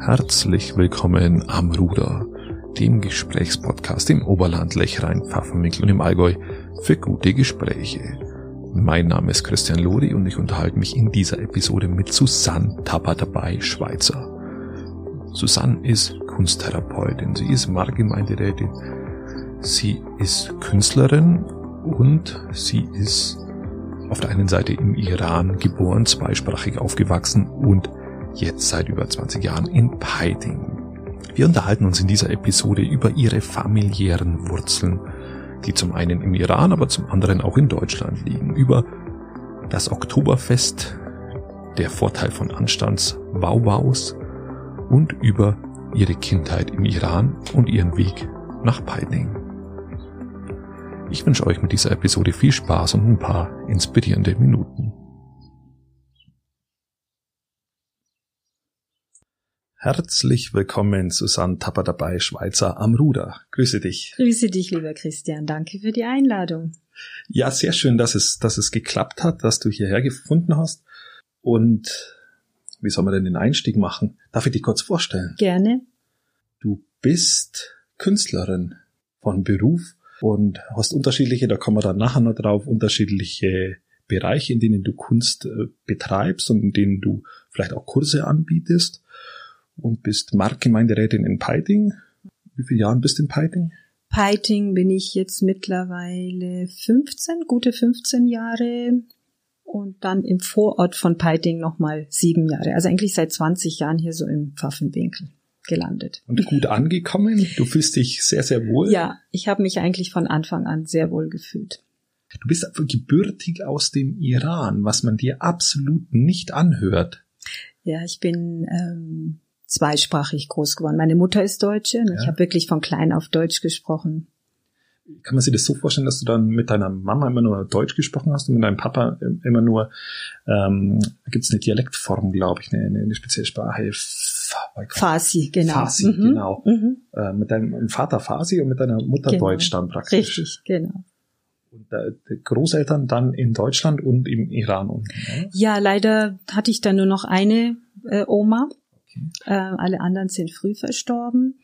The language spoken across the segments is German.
Herzlich willkommen am Ruder, dem Gesprächspodcast im Oberland, Lechrein, Pfaffenwinkel und im Allgäu für gute Gespräche. Mein Name ist Christian Lori und ich unterhalte mich in dieser Episode mit Susanne Tabatabei Schweizer. Susanne ist Kunsttherapeutin, sie ist Marktgemeinderätin, sie ist Künstlerin und sie ist auf der einen Seite im Iran geboren, zweisprachig aufgewachsen und jetzt seit über 20 Jahren in Peiting. Wir unterhalten uns in dieser Episode über ihre familiären Wurzeln, die zum einen im Iran, aber zum anderen auch in Deutschland liegen, über das Oktoberfest, der Vorteil von Anstandswauwaus und über ihre Kindheit im Iran und ihren Weg nach Peiting. Ich wünsche euch mit dieser Episode viel Spaß und ein paar inspirierende Minuten. Herzlich willkommen, Susanne Tapper dabei, Schweizer am Ruder. Grüße dich. Grüße dich, lieber Christian. Danke für die Einladung. Ja, sehr schön, dass es, dass es geklappt hat, dass du hierher gefunden hast. Und wie soll man denn den Einstieg machen? Darf ich dich kurz vorstellen? Gerne. Du bist Künstlerin von Beruf und hast unterschiedliche, da kommen wir dann nachher noch drauf, unterschiedliche Bereiche, in denen du Kunst äh, betreibst und in denen du vielleicht auch Kurse anbietest und bist Marktgemeinderätin in Peiting. Wie viele Jahre bist du in Peiting? Peiting bin ich jetzt mittlerweile 15, gute 15 Jahre und dann im Vorort von Peiting nochmal sieben Jahre. Also eigentlich seit 20 Jahren hier so im Pfaffenwinkel gelandet. Und gut angekommen? Du fühlst dich sehr, sehr wohl? Ja, ich habe mich eigentlich von Anfang an sehr wohl gefühlt. Du bist gebürtig aus dem Iran, was man dir absolut nicht anhört. Ja, ich bin ähm, zweisprachig groß geworden. Meine Mutter ist Deutsche und ja. ich habe wirklich von klein auf Deutsch gesprochen. Kann man sich das so vorstellen, dass du dann mit deiner Mama immer nur Deutsch gesprochen hast und mit deinem Papa immer nur, ähm, gibt es eine Dialektform, glaube ich, eine, eine spezielle Sprache. Farsi, genau. Farsi, mhm. genau. Mhm. Äh, mit deinem Vater Farsi und mit deiner Mutter genau. Deutsch dann praktisch. Richtig, genau. Und äh, Großeltern dann in Deutschland und im Iran unten. Ja? ja, leider hatte ich dann nur noch eine äh, Oma. Äh, alle anderen sind früh verstorben.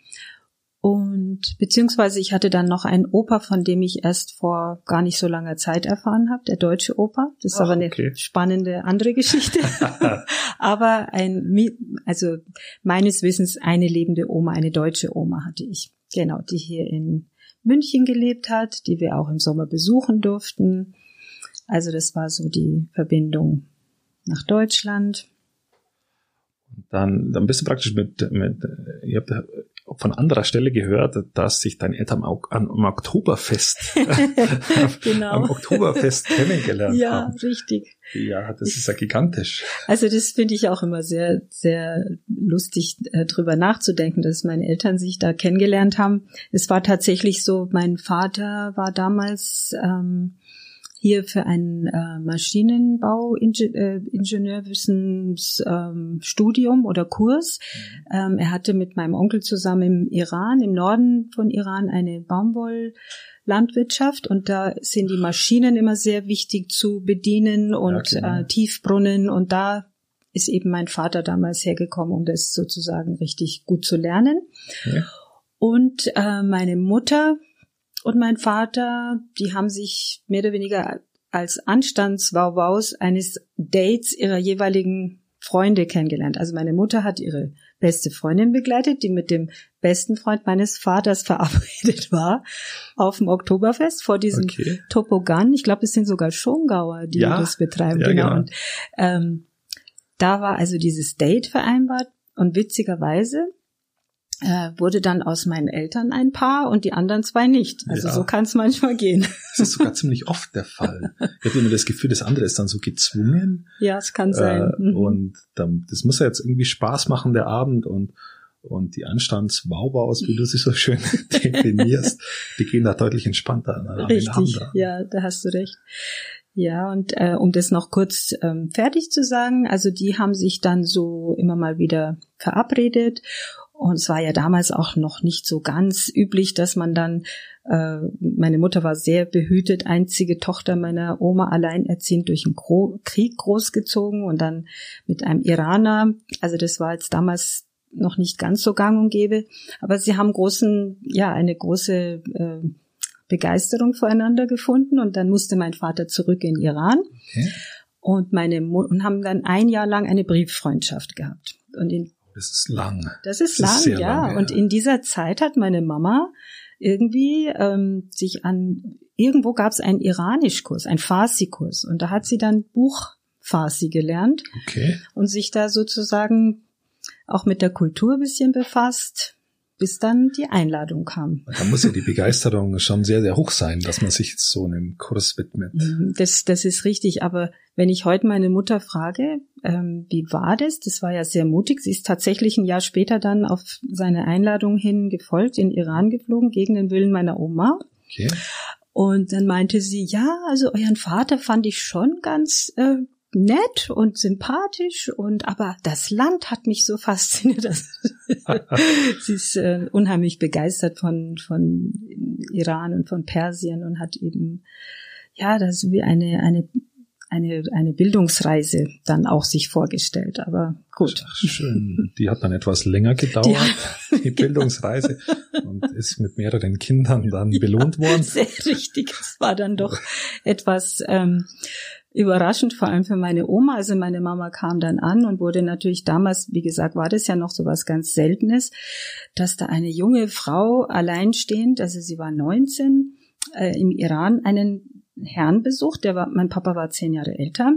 Und beziehungsweise ich hatte dann noch einen Opa, von dem ich erst vor gar nicht so langer Zeit erfahren habe, der deutsche Opa. Das ist Ach, aber eine okay. spannende andere Geschichte. aber ein, also meines Wissens eine lebende Oma, eine deutsche Oma hatte ich. Genau, die hier in München gelebt hat, die wir auch im Sommer besuchen durften. Also das war so die Verbindung nach Deutschland. Dann, dann bist du praktisch mit, mit ihr habt von anderer Stelle gehört, dass sich deine Eltern am, am Oktoberfest, genau. am Oktoberfest kennengelernt ja, haben. Ja, richtig. Ja, das ist ja gigantisch. Also das finde ich auch immer sehr, sehr lustig, äh, drüber nachzudenken, dass meine Eltern sich da kennengelernt haben. Es war tatsächlich so, mein Vater war damals ähm, hier für ein äh, Maschinenbau-Ingenieurwissensstudium ähm, oder Kurs. Ähm, er hatte mit meinem Onkel zusammen im Iran, im Norden von Iran, eine Baumwolllandwirtschaft und da sind die Maschinen immer sehr wichtig zu bedienen und ja, genau. äh, Tiefbrunnen und da ist eben mein Vater damals hergekommen, um das sozusagen richtig gut zu lernen. Okay. Und äh, meine Mutter und mein Vater, die haben sich mehr oder weniger als Anstandswauwaus eines Dates ihrer jeweiligen Freunde kennengelernt. Also meine Mutter hat ihre beste Freundin begleitet, die mit dem besten Freund meines Vaters verabredet war auf dem Oktoberfest vor diesem okay. Topogan. Ich glaube, es sind sogar Schongauer, die ja, das betreiben. Ja, genau. genau. Und ähm, da war also dieses Date vereinbart und witzigerweise äh, wurde dann aus meinen Eltern ein Paar und die anderen zwei nicht. Also ja. so kann es manchmal gehen. Das ist sogar ziemlich oft der Fall. Ich habe immer das Gefühl, das andere ist dann so gezwungen. Ja, es kann sein. Äh, mhm. Und dann, das muss ja jetzt irgendwie Spaß machen, der Abend und und die Anstands-Wauwaus, wie du sie so schön definierst, die gehen da deutlich entspannter an. Richtig, ja, da hast du recht. Ja, und äh, um das noch kurz ähm, fertig zu sagen, also die haben sich dann so immer mal wieder verabredet und es war ja damals auch noch nicht so ganz üblich, dass man dann, äh, meine Mutter war sehr behütet, einzige Tochter meiner Oma alleinerziehend durch den Gro Krieg großgezogen und dann mit einem Iraner. Also das war jetzt damals noch nicht ganz so gang und gäbe. Aber sie haben großen, ja, eine große äh, Begeisterung voreinander gefunden und dann musste mein Vater zurück in Iran. Okay. Und meine Mu und haben dann ein Jahr lang eine Brieffreundschaft gehabt. Und in, das ist lang. Das ist das lang, ist ja. Lange, ja. Und in dieser Zeit hat meine Mama irgendwie ähm, sich an irgendwo gab es einen Iranischkurs, einen Farsi-Kurs und da hat sie dann Buch Farsi gelernt okay. und sich da sozusagen auch mit der Kultur ein bisschen befasst, bis dann die Einladung kam. Da muss ja die Begeisterung schon sehr, sehr hoch sein, dass man sich so einem Kurs widmet. Mhm, das, das ist richtig, aber wenn ich heute meine Mutter frage, ähm, wie war das? Das war ja sehr mutig. Sie ist tatsächlich ein Jahr später dann auf seine Einladung hin gefolgt, in Iran geflogen, gegen den Willen meiner Oma. Okay. Und dann meinte sie, ja, also euren Vater fand ich schon ganz äh, nett und sympathisch und aber das Land hat mich so fasziniert. sie ist äh, unheimlich begeistert von von Iran und von Persien und hat eben ja das ist wie eine eine eine eine Bildungsreise dann auch sich vorgestellt. Aber gut. Ach, schön. Die hat dann etwas länger gedauert, die, die Bildungsreise, und ist mit mehreren Kindern dann ja, belohnt worden. Sehr richtig. Es war dann doch etwas ähm, überraschend, vor allem für meine Oma. Also meine Mama kam dann an und wurde natürlich damals, wie gesagt, war das ja noch so was ganz Seltenes, dass da eine junge Frau alleinstehend, also sie war 19, äh, im Iran einen Herrn besucht, der war, mein Papa war zehn Jahre älter.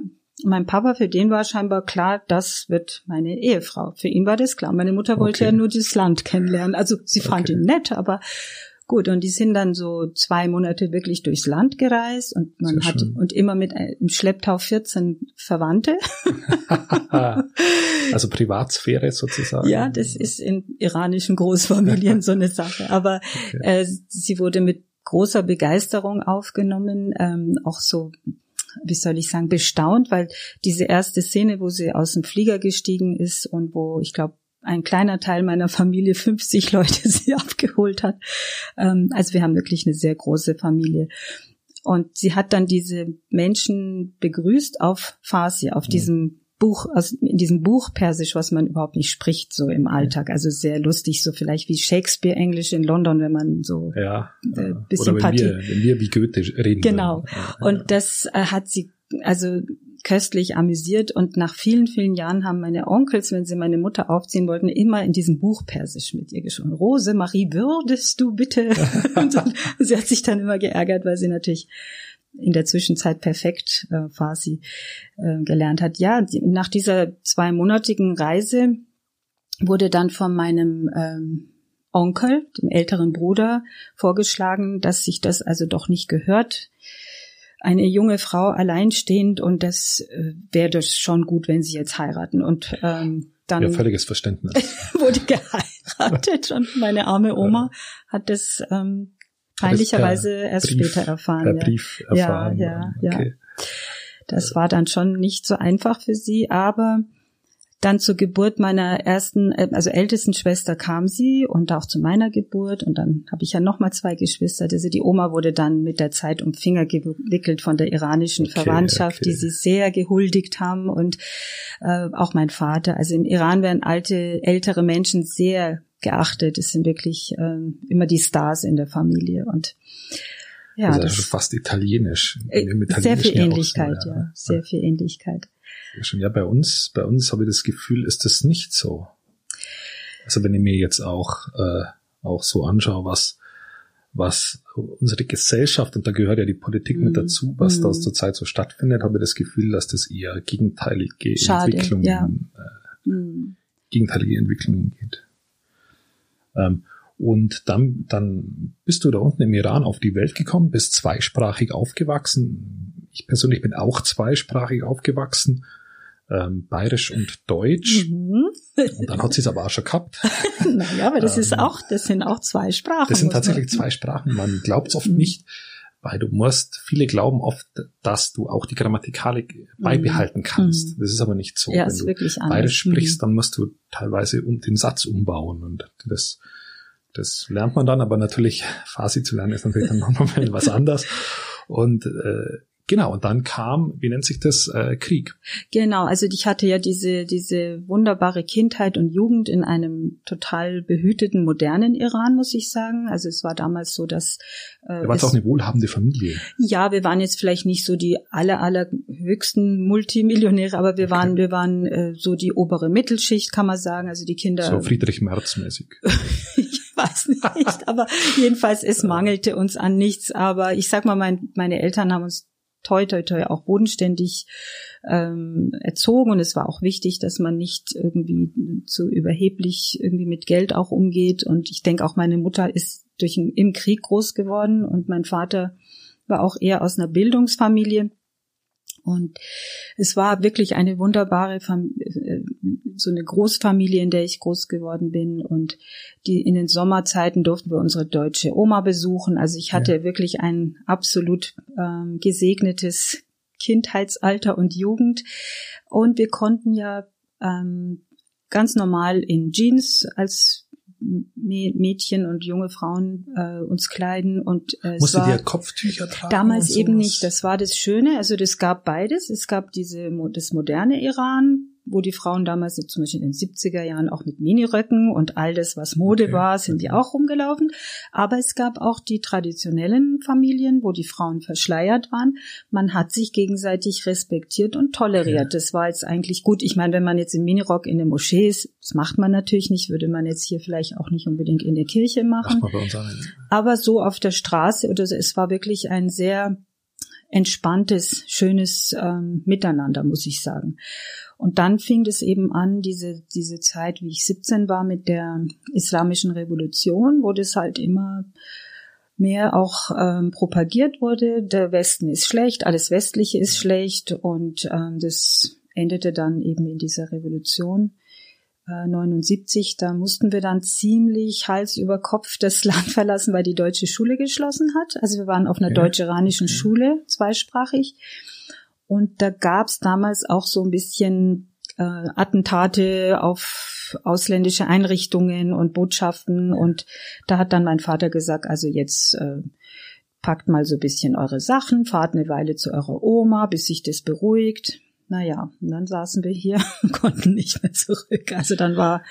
Mein Papa, für den war scheinbar klar, das wird meine Ehefrau. Für ihn war das klar. Meine Mutter wollte okay. ja nur das Land kennenlernen. Also sie fand okay. ihn nett, aber Gut, und die sind dann so zwei Monate wirklich durchs Land gereist und man Sehr hat schön. und immer mit äh, im Schlepptau 14 Verwandte. also Privatsphäre sozusagen. Ja, das ist in iranischen Großfamilien so eine Sache. Aber okay. äh, sie wurde mit großer Begeisterung aufgenommen, ähm, auch so wie soll ich sagen, bestaunt, weil diese erste Szene, wo sie aus dem Flieger gestiegen ist und wo ich glaube ein kleiner Teil meiner Familie 50 Leute sie abgeholt hat. Ähm, also wir haben wirklich eine sehr große Familie. Und sie hat dann diese Menschen begrüßt auf Farsi, auf diesem Buch, also in diesem Buch Persisch, was man überhaupt nicht spricht, so im Alltag. Also sehr lustig, so vielleicht wie Shakespeare Englisch in London, wenn man so ja, äh, bisschen Oder wenn wir, wenn wir wie Goethe reden. Genau. Ja, Und das äh, hat sie, also köstlich amüsiert und nach vielen, vielen Jahren haben meine Onkels, wenn sie meine Mutter aufziehen wollten, immer in diesem Buch Persisch mit ihr geschrieben. Rose Marie, würdest du bitte? und sie hat sich dann immer geärgert, weil sie natürlich in der Zwischenzeit perfekt äh, Farsi äh, gelernt hat. Ja, die, nach dieser zweimonatigen Reise wurde dann von meinem ähm, Onkel, dem älteren Bruder, vorgeschlagen, dass sich das also doch nicht gehört, eine junge Frau alleinstehend und das äh, wäre das schon gut, wenn sie jetzt heiraten. Und ähm, dann ja, völliges Verständnis. wurde geheiratet und meine arme Oma hat das ähm, peinlicherweise erst Brief, später erfahren. Per ja. Brief erfahren. Ja, ja, okay. ja. Das war dann schon nicht so einfach für sie, aber dann zur Geburt meiner ersten, äh, also ältesten Schwester kam sie und auch zu meiner Geburt und dann habe ich ja noch mal zwei Geschwister. Also die Oma wurde dann mit der Zeit um Finger gewickelt von der iranischen okay, Verwandtschaft, okay. die sie sehr gehuldigt haben und äh, auch mein Vater. Also im Iran werden alte, ältere Menschen sehr geachtet. Es sind wirklich äh, immer die Stars in der Familie und ja, also das ist fast italienisch. Äh, sehr viel Ähnlichkeit, ja. ja, sehr viel Ähnlichkeit. Ja, bei uns, bei uns habe ich das Gefühl, ist das nicht so. Also wenn ich mir jetzt auch, äh, auch so anschaue, was, was unsere Gesellschaft, und da gehört ja die Politik mm. mit mhm. dazu, was mm. da zurzeit so stattfindet, habe ich das Gefühl, dass das eher gegenteilige Schade, Entwicklungen, ja. äh, mm. gegenteilige Entwicklungen geht. Ähm, und dann, dann bist du da unten im Iran auf die Welt gekommen, bist zweisprachig aufgewachsen. Ich persönlich bin auch zweisprachig aufgewachsen ähm, Bayerisch und Deutsch. Mhm. Und dann hat sie es aber auch schon gehabt. naja, aber das ähm, ist auch, das sind auch zwei Sprachen. Das sind tatsächlich man. zwei Sprachen. Man glaubt es oft mhm. nicht, weil du musst, viele glauben oft, dass du auch die Grammatikalik mhm. beibehalten kannst. Mhm. Das ist aber nicht so. Ja, Wenn ist du wirklich anders. Bayerisch sprichst, mhm. dann musst du teilweise um den Satz umbauen und das, das lernt man dann, aber natürlich Farsi zu lernen ist natürlich dann nochmal was anderes. Und äh, Genau, und dann kam, wie nennt sich das, äh, Krieg. Genau, also ich hatte ja diese, diese wunderbare Kindheit und Jugend in einem total behüteten, modernen Iran, muss ich sagen. Also es war damals so, dass... Äh, war es auch eine wohlhabende Familie. Ja, wir waren jetzt vielleicht nicht so die aller, aller höchsten Multimillionäre, aber wir okay. waren, wir waren äh, so die obere Mittelschicht, kann man sagen. Also die Kinder... So Friedrich Merz mäßig. ich weiß nicht, aber jedenfalls, es mangelte uns an nichts. Aber ich sag mal, mein, meine Eltern haben uns toi toi toi auch bodenständig ähm, erzogen. Und es war auch wichtig, dass man nicht irgendwie zu überheblich irgendwie mit Geld auch umgeht. Und ich denke auch meine Mutter ist durch im Krieg groß geworden. Und mein Vater war auch eher aus einer Bildungsfamilie und es war wirklich eine wunderbare, Fam äh, so eine Großfamilie, in der ich groß geworden bin. Und die in den Sommerzeiten durften wir unsere deutsche Oma besuchen. Also ich hatte ja. wirklich ein absolut ähm, gesegnetes Kindheitsalter und Jugend. Und wir konnten ja ähm, ganz normal in Jeans als Mädchen und junge Frauen äh, uns kleiden und äh, es Musstet war ihr Kopftücher tragen? Damals eben nicht. Das war das Schöne. Also das gab beides. Es gab diese das moderne Iran, wo die Frauen damals zum Beispiel in den 70er Jahren auch mit Miniröcken und all das, was Mode okay. war, sind die auch rumgelaufen. Aber es gab auch die traditionellen Familien, wo die Frauen verschleiert waren. Man hat sich gegenseitig respektiert und toleriert. Okay. Das war jetzt eigentlich gut. Ich meine, wenn man jetzt im Minirock in der Moschee ist, das macht man natürlich nicht, würde man jetzt hier vielleicht auch nicht unbedingt in der Kirche machen. Aber so auf der Straße oder es war wirklich ein sehr entspanntes, schönes ähm, Miteinander, muss ich sagen. Und dann fing es eben an, diese, diese Zeit, wie ich 17 war, mit der islamischen Revolution, wo das halt immer mehr auch ähm, propagiert wurde. Der Westen ist schlecht, alles Westliche ist schlecht und ähm, das endete dann eben in dieser Revolution. 79, äh, da mussten wir dann ziemlich Hals über Kopf das Land verlassen, weil die deutsche Schule geschlossen hat. Also wir waren auf einer ja. deutsch-iranischen okay. Schule, zweisprachig. Und da gab's damals auch so ein bisschen äh, Attentate auf ausländische Einrichtungen und Botschaften. Und da hat dann mein Vater gesagt, also jetzt äh, packt mal so ein bisschen eure Sachen, fahrt eine Weile zu eurer Oma, bis sich das beruhigt. Naja, und dann saßen wir hier und konnten nicht mehr zurück. Also dann war,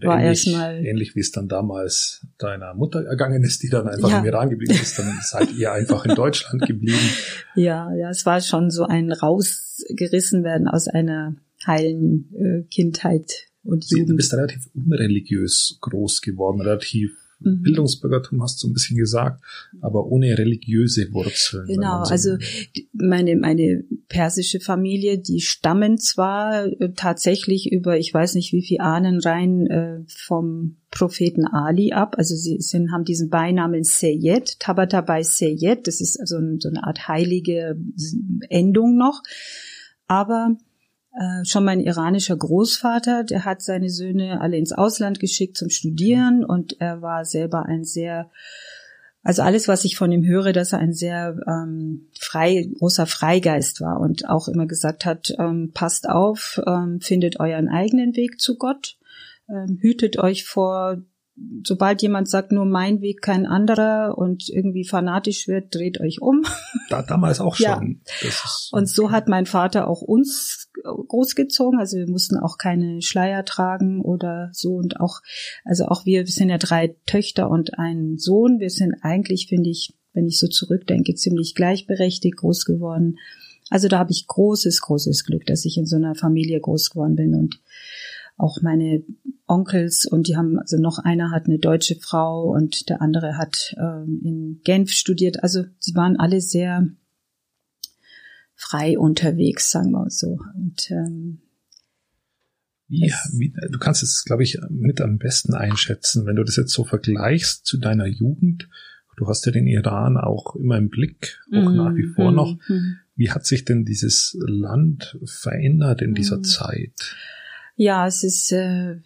war erstmal. Ähnlich wie es dann damals deiner Mutter ergangen ist, die dann einfach ja. im Iran geblieben ist, dann seid ihr einfach in Deutschland geblieben. Ja, ja, es war schon so ein rausgerissen werden aus einer heilen äh, Kindheit und Jugend. Du bist relativ unreligiös groß geworden, relativ Mhm. Bildungsbürgertum hast du ein bisschen gesagt, aber ohne religiöse Wurzeln. Genau, so also meine, meine persische Familie, die stammen zwar äh, tatsächlich über, ich weiß nicht wie viel Ahnen rein äh, vom Propheten Ali ab. Also sie sind, haben diesen Beinamen Seyed, Tabatabai Seyed. Das ist also so eine Art heilige Endung noch. Aber äh, schon mein iranischer Großvater, der hat seine Söhne alle ins Ausland geschickt zum Studieren und er war selber ein sehr, also alles, was ich von ihm höre, dass er ein sehr ähm, frei, großer Freigeist war und auch immer gesagt hat, ähm, passt auf, ähm, findet euren eigenen Weg zu Gott, ähm, hütet euch vor sobald jemand sagt, nur mein Weg, kein anderer und irgendwie fanatisch wird, dreht euch um. Da, damals auch schon. Ja. und so hat mein Vater auch uns großgezogen. Also wir mussten auch keine Schleier tragen oder so und auch, also auch wir, wir sind ja drei Töchter und ein Sohn. Wir sind eigentlich, finde ich, wenn ich so zurückdenke, ziemlich gleichberechtigt groß geworden. Also da habe ich großes, großes Glück, dass ich in so einer Familie groß geworden bin und auch meine Onkels und die haben, also noch einer hat eine deutsche Frau und der andere hat ähm, in Genf studiert. Also sie waren alle sehr frei unterwegs, sagen wir so. Und ähm, wie, wie, du kannst es, glaube ich, mit am besten einschätzen, wenn du das jetzt so vergleichst zu deiner Jugend. Du hast ja den Iran auch immer im Blick, auch mm, nach wie vor mm, noch. Mm. Wie hat sich denn dieses Land verändert in dieser mm. Zeit? Ja, es ist äh,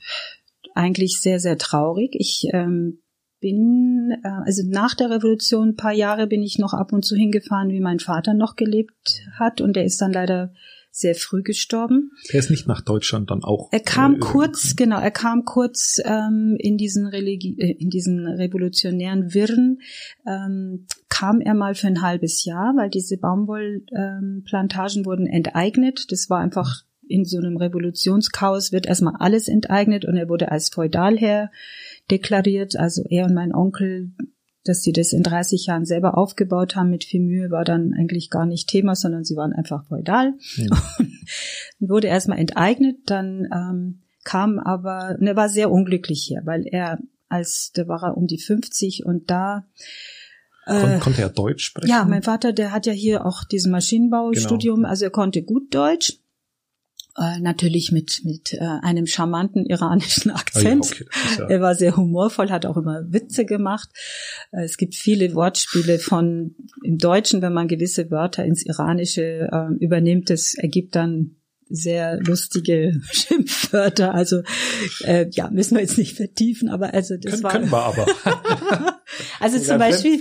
eigentlich sehr, sehr traurig. Ich ähm, bin, äh, also nach der Revolution ein paar Jahre bin ich noch ab und zu hingefahren, wie mein Vater noch gelebt hat und der ist dann leider sehr früh gestorben. Er ist nicht nach Deutschland dann auch. Er kam äh, kurz, äh, genau, er kam kurz ähm, in diesen Religi äh, in diesen revolutionären Wirren, ähm, kam er mal für ein halbes Jahr, weil diese Baumwollplantagen ähm, wurden enteignet. Das war einfach in so einem Revolutionschaos wird erstmal alles enteignet und er wurde als Feudalherr deklariert. Also er und mein Onkel, dass sie das in 30 Jahren selber aufgebaut haben mit viel Mühe, war dann eigentlich gar nicht Thema, sondern sie waren einfach feudal. Ja. Und wurde erstmal enteignet, dann ähm, kam aber, und er war sehr unglücklich hier, weil er als, da war er um die 50 und da äh, konnte er Deutsch sprechen? Ja, mein Vater, der hat ja hier auch diesen Maschinenbaustudium, genau. also er konnte gut Deutsch äh, natürlich mit mit äh, einem charmanten iranischen Akzent. Oh ja, okay, ja er war sehr humorvoll, hat auch immer Witze gemacht. Äh, es gibt viele Wortspiele von im Deutschen, wenn man gewisse Wörter ins Iranische äh, übernimmt, das ergibt dann sehr lustige Schimpfwörter. Also äh, ja, müssen wir jetzt nicht vertiefen, aber also das können, war. Können wir aber. also zum Beispiel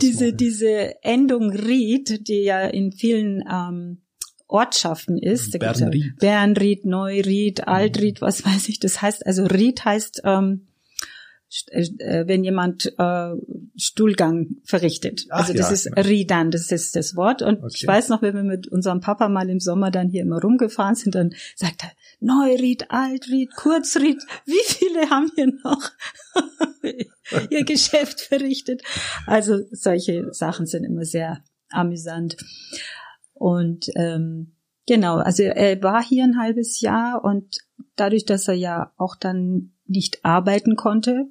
diese diese Endung Ried, die ja in vielen ähm, Ortschaften ist. Bernried. Ja Bernried, Neuried, Altried, was weiß ich. Das heißt, also Ried heißt, ähm, äh, wenn jemand äh, Stuhlgang verrichtet. Ach, also das ja, ist genau. Riedan, das ist das Wort. Und okay. ich weiß noch, wenn wir mit unserem Papa mal im Sommer dann hier immer rumgefahren sind, dann sagt er, Neuried, Altried, Kurzried, wie viele haben hier noch ihr Geschäft verrichtet? Also solche Sachen sind immer sehr amüsant. Und ähm, genau, also er war hier ein halbes Jahr und dadurch, dass er ja auch dann nicht arbeiten konnte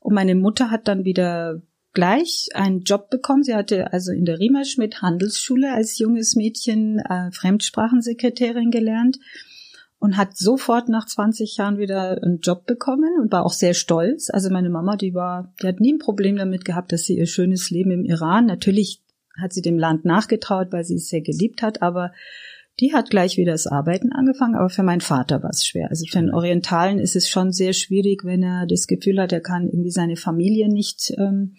und meine Mutter hat dann wieder gleich einen Job bekommen. Sie hatte also in der Riemerschmidt Handelsschule als junges Mädchen äh, Fremdsprachensekretärin gelernt und hat sofort nach 20 Jahren wieder einen Job bekommen und war auch sehr stolz. Also meine Mama, die war, die hat nie ein Problem damit gehabt, dass sie ihr schönes Leben im Iran, natürlich hat sie dem Land nachgetraut, weil sie es sehr geliebt hat, aber die hat gleich wieder das Arbeiten angefangen, aber für meinen Vater war es schwer. Also für einen Orientalen ist es schon sehr schwierig, wenn er das Gefühl hat, er kann irgendwie seine Familie nicht ähm,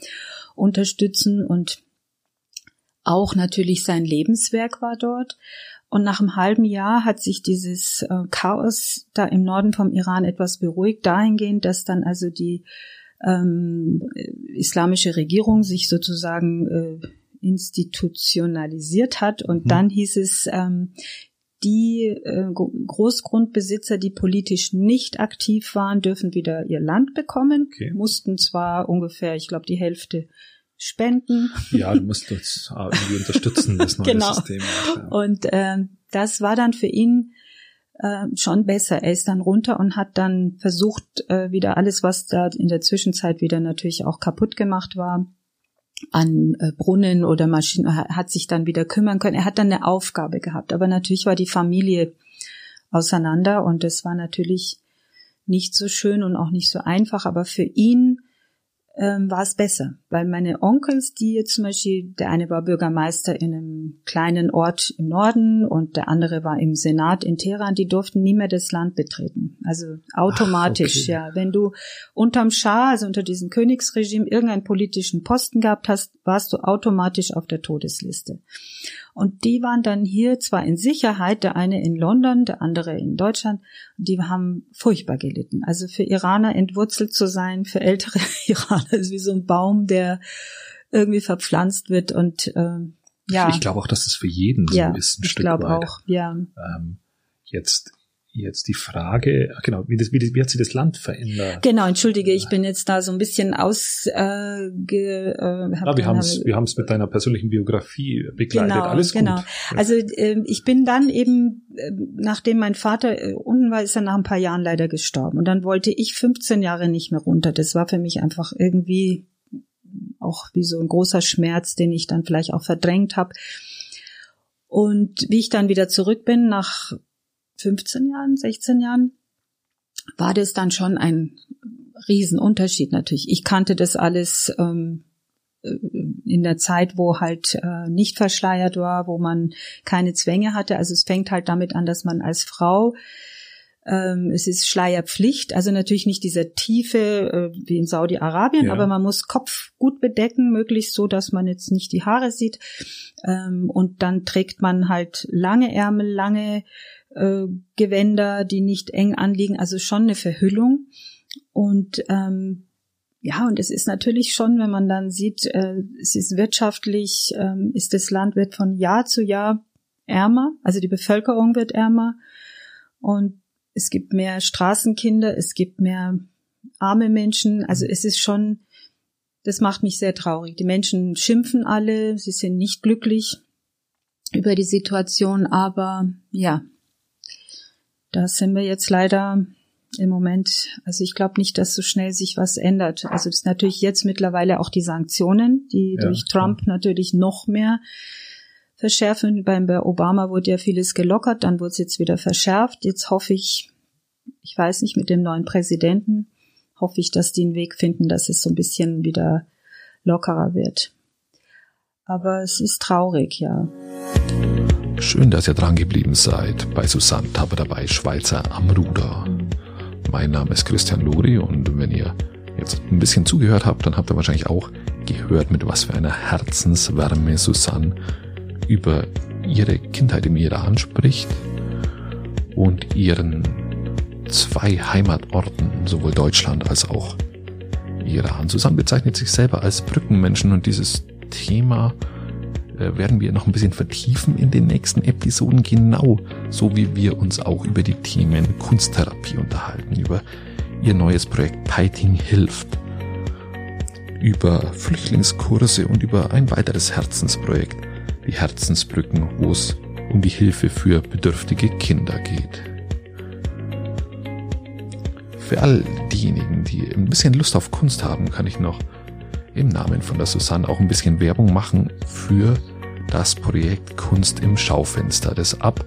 unterstützen und auch natürlich sein Lebenswerk war dort. Und nach einem halben Jahr hat sich dieses äh, Chaos da im Norden vom Iran etwas beruhigt, dahingehend, dass dann also die ähm, islamische Regierung sich sozusagen äh, institutionalisiert hat. Und mhm. dann hieß es, ähm, die äh, Großgrundbesitzer, die politisch nicht aktiv waren, dürfen wieder ihr Land bekommen, okay. mussten zwar ungefähr, ich glaube, die Hälfte spenden. Ja, du musst uns irgendwie unterstützen, das neue genau. System. Ja. Und äh, das war dann für ihn äh, schon besser. Er ist dann runter und hat dann versucht, äh, wieder alles, was da in der Zwischenzeit wieder natürlich auch kaputt gemacht war, an äh, Brunnen oder Maschinen, hat sich dann wieder kümmern können. Er hat dann eine Aufgabe gehabt. Aber natürlich war die Familie auseinander und das war natürlich nicht so schön und auch nicht so einfach. Aber für ihn ähm, war es besser, weil meine Onkels, die jetzt zum Beispiel, der eine war Bürgermeister in einem kleinen Ort im Norden und der andere war im Senat in Teheran, die durften nie mehr das Land betreten. Also automatisch, Ach, okay. ja. Wenn du unterm Schah, also unter diesem Königsregime, irgendeinen politischen Posten gehabt hast, warst du automatisch auf der Todesliste. Und die waren dann hier zwar in Sicherheit, der eine in London, der andere in Deutschland, die haben furchtbar gelitten. Also für Iraner entwurzelt zu sein, für ältere Iraner ist wie so ein Baum, der irgendwie verpflanzt wird und ähm, ja. Ich glaube auch, dass es für jeden so ja, ist. Ein ich glaube auch, ja. Ähm, jetzt jetzt die Frage, genau, wie, das, wie, wie hat sich das Land verändert? Genau, entschuldige, ich bin jetzt da so ein bisschen aus. Äh, ge, äh, ja, wir haben es wir haben's mit deiner persönlichen Biografie begleitet. Genau, Alles genau. gut. Also äh, ich bin dann eben, äh, nachdem mein Vater äh, unten war, ist er nach ein paar Jahren leider gestorben. Und dann wollte ich 15 Jahre nicht mehr runter. Das war für mich einfach irgendwie auch wie so ein großer Schmerz, den ich dann vielleicht auch verdrängt habe. Und wie ich dann wieder zurück bin nach 15 Jahren, 16 Jahren, war das dann schon ein Riesenunterschied natürlich. Ich kannte das alles ähm, äh, in der Zeit, wo halt äh, nicht verschleiert war, wo man keine Zwänge hatte. Also es fängt halt damit an, dass man als Frau es ist Schleierpflicht, also natürlich nicht dieser Tiefe äh, wie in Saudi-Arabien, ja. aber man muss Kopf gut bedecken, möglichst so, dass man jetzt nicht die Haare sieht. Ähm, und dann trägt man halt lange Ärmel, lange äh, Gewänder, die nicht eng anliegen, also schon eine Verhüllung. Und ähm, ja, und es ist natürlich schon, wenn man dann sieht, äh, es ist wirtschaftlich, ähm, ist das Land wird von Jahr zu Jahr ärmer, also die Bevölkerung wird ärmer und es gibt mehr Straßenkinder, es gibt mehr arme Menschen, also es ist schon, das macht mich sehr traurig. Die Menschen schimpfen alle, sie sind nicht glücklich über die Situation, aber ja, da sind wir jetzt leider im Moment, also ich glaube nicht, dass so schnell sich was ändert. Also das ist natürlich jetzt mittlerweile auch die Sanktionen, die ja, durch Trump klar. natürlich noch mehr verschärfen. Beim bei Obama wurde ja vieles gelockert, dann wurde es jetzt wieder verschärft. Jetzt hoffe ich, ich weiß nicht, mit dem neuen Präsidenten hoffe ich, dass die einen Weg finden, dass es so ein bisschen wieder lockerer wird. Aber es ist traurig, ja. Schön, dass ihr dran geblieben seid bei Susanne Tapper dabei, Schweizer am Ruder. Mein Name ist Christian Lori und wenn ihr jetzt ein bisschen zugehört habt, dann habt ihr wahrscheinlich auch gehört, mit was für einer Herzenswärme Susanne über ihre Kindheit im Iran spricht und ihren zwei Heimatorten, sowohl Deutschland als auch Iran. Susanne bezeichnet sich selber als Brückenmenschen und dieses Thema äh, werden wir noch ein bisschen vertiefen in den nächsten Episoden, genau so wie wir uns auch über die Themen Kunsttherapie unterhalten, über ihr neues Projekt Piting hilft, über Flüchtlingskurse und über ein weiteres Herzensprojekt, die Herzensbrücken, wo es um die Hilfe für bedürftige Kinder geht. Für all diejenigen, die ein bisschen Lust auf Kunst haben, kann ich noch im Namen von der Susanne auch ein bisschen Werbung machen für das Projekt Kunst im Schaufenster, das ab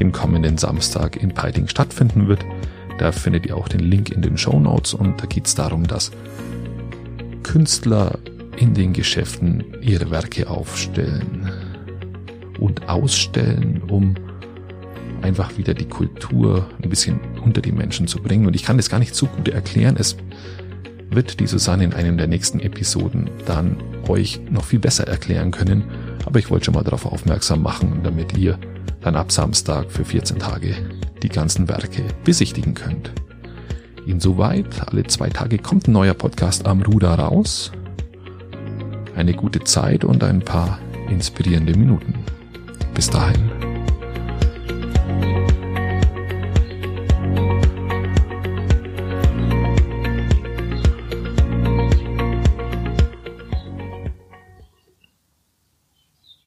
dem kommenden Samstag in Peiting stattfinden wird. Da findet ihr auch den Link in den Show Notes und da geht es darum, dass Künstler in den Geschäften ihre Werke aufstellen und ausstellen, um einfach wieder die Kultur ein bisschen unter die Menschen zu bringen. Und ich kann das gar nicht so gut erklären. Es wird die Susanne in einem der nächsten Episoden dann euch noch viel besser erklären können. Aber ich wollte schon mal darauf aufmerksam machen, damit ihr dann ab Samstag für 14 Tage die ganzen Werke besichtigen könnt. Insoweit, alle zwei Tage kommt ein neuer Podcast am Ruder raus. Eine gute Zeit und ein paar inspirierende Minuten. Bis dahin.